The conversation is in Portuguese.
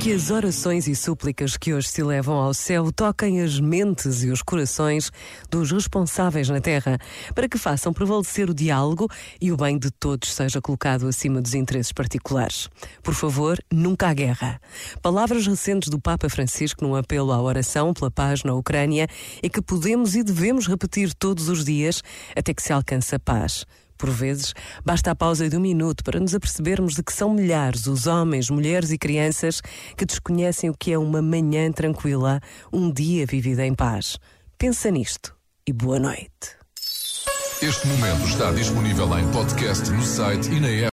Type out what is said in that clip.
Que as orações e súplicas que hoje se levam ao céu toquem as mentes e os corações dos responsáveis na terra, para que façam prevalecer o diálogo e o bem de todos seja colocado acima dos interesses particulares. Por favor, nunca há guerra. Palavras recentes do Papa Francisco num apelo à oração pela paz na Ucrânia e que podemos e devemos repetir todos os dias até que se alcance a paz. Por vezes, basta a pausa de um minuto para nos apercebermos de que são milhares os homens, mulheres e crianças que desconhecem o que é uma manhã tranquila, um dia vivido em paz. Pensa nisto e boa noite. Este momento está disponível em podcast no site e na app.